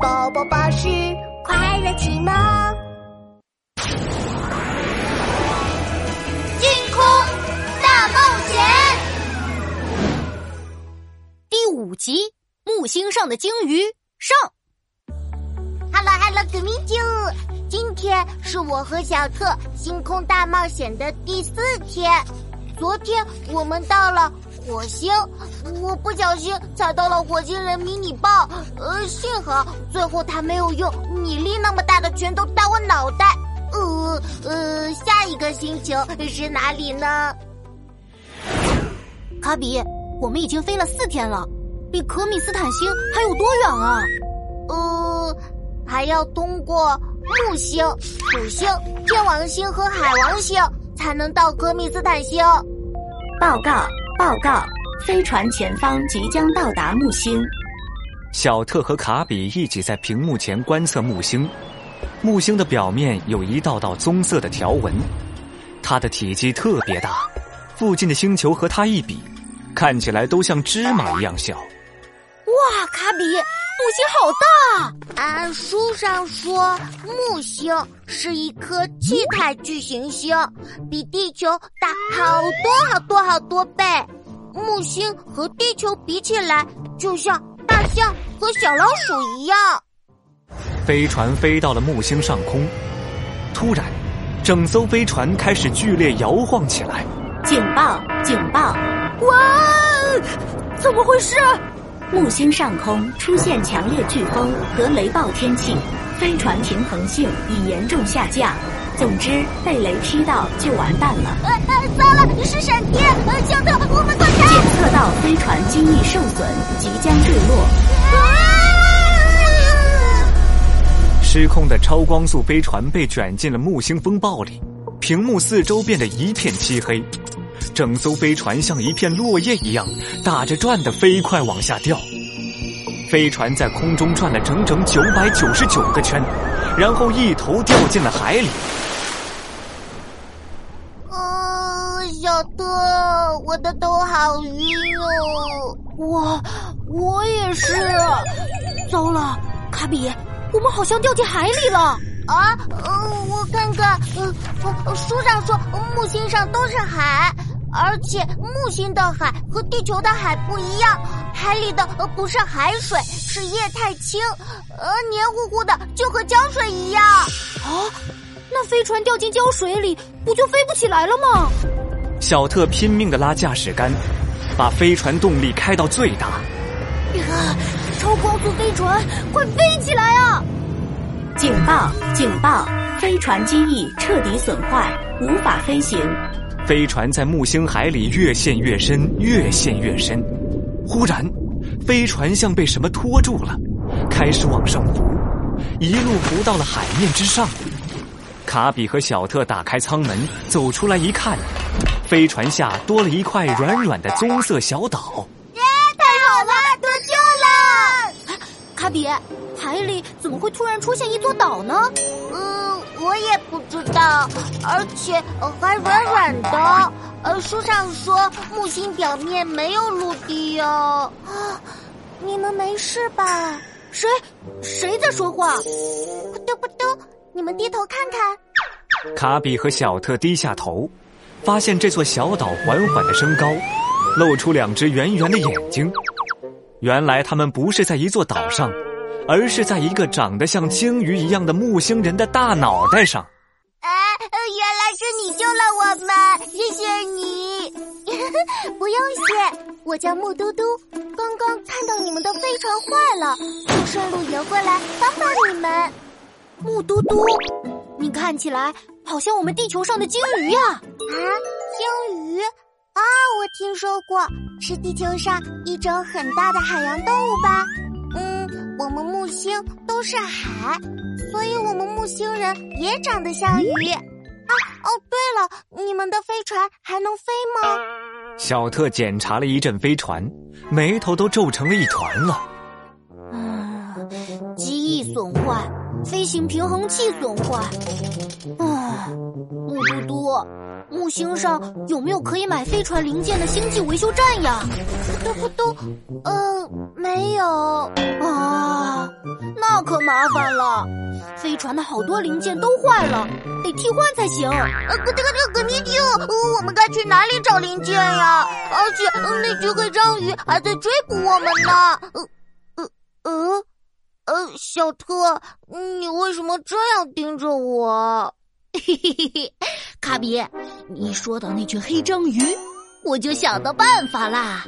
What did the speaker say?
宝宝巴士快乐启蒙，星空大冒险第五集：木星上的鲸鱼上。Hello Hello，革命就，今天是我和小特星空大冒险的第四天。昨天我们到了火星，我不小心踩到了火星人迷你豹，呃，幸好最后他没有用米粒那么大的拳头打我脑袋。呃呃，下一个星球是哪里呢？卡比，我们已经飞了四天了，离可米斯坦星还有多远啊？呃，还要通过木星、土星、天王星和海王星。才能到可米斯坦星。报告报告，飞船前方即将到达木星。小特和卡比一起在屏幕前观测木星。木星的表面有一道道棕色的条纹，它的体积特别大，附近的星球和它一比，看起来都像芝麻一样小。哇，卡比！木星好大！啊，书上说木星是一颗气态巨行星，比地球大好多好多好多倍。木星和地球比起来，就像大象和小老鼠一样。飞船飞到了木星上空，突然，整艘飞船开始剧烈摇晃起来。警报！警报！哇！怎么回事？木星上空出现强烈飓风和雷暴天气，飞船平衡性已严重下降。总之，被雷劈到就完蛋了。呃呃，糟了，是闪电！呃，小特，我们快开！检测到飞船机翼受损，即将坠落。失控的超光速飞船被卷进了木星风暴里，屏幕四周变得一片漆黑。整艘飞船像一片落叶一样打着转的飞快往下掉，飞船在空中转了整整九百九十九个圈，然后一头掉进了海里。呃，小特，我的头好晕哦！我我也是。糟了，卡比，我们好像掉进海里了。啊，呃，我看看，呃，书上说木星上都是海。而且木星的海和地球的海不一样，海里的呃不是海水，是液态氢，呃黏糊糊的，就和胶水一样。啊，那飞船掉进胶水里，不就飞不起来了吗？小特拼命的拉驾驶杆，把飞船动力开到最大。啊，超光速飞船，快飞起来啊！警报！警报！飞船机翼彻底损坏，无法飞行。飞船在木星海里越陷越深，越陷越深。忽然，飞船像被什么拖住了，开始往上浮，一路浮到了海面之上。卡比和小特打开舱门，走出来一看，飞船下多了一块软软的棕色小岛。耶，太好了，得救了！卡比，海里怎么会突然出现一座岛呢？我也不知道，而且还软软的。呃，书上说木星表面没有陆地哟。啊，你们没事吧？谁？谁在说话？咕嘟咕嘟，你们低头看看。卡比和小特低下头，发现这座小岛缓缓的升高，露出两只圆圆的眼睛。原来他们不是在一座岛上。而是在一个长得像鲸鱼一样的木星人的大脑袋上。哎，原来是你救了我们，谢谢你。不用谢，我叫木嘟嘟，刚刚看到你们的飞船坏了，就顺路游过来帮帮你们。木嘟嘟，你看起来好像我们地球上的鲸鱼呀！啊，鲸鱼啊，我听说过，是地球上一种很大的海洋动物吧？嗯。我们木星都是海，所以我们木星人也长得像鱼。啊哦，对了，你们的飞船还能飞吗？小特检查了一阵飞船，眉头都皱成了一团了。啊，机翼损坏，飞行平衡器损坏。啊，木嘟嘟，木星上有没有可以买飞船零件的星际维修站呀？咕嘟咕嘟，呃，没有啊。那可麻烦了。飞船的好多零件都坏了，得替换才行。呃，这个这个米酒，我们该去哪里找零件呀？而且那只黑章鱼还在追捕我们呢。呃呃呃呃，小特，你为什么这样盯着我？嘿嘿嘿嘿，卡比，你说到那群黑章鱼，我就想到办法啦。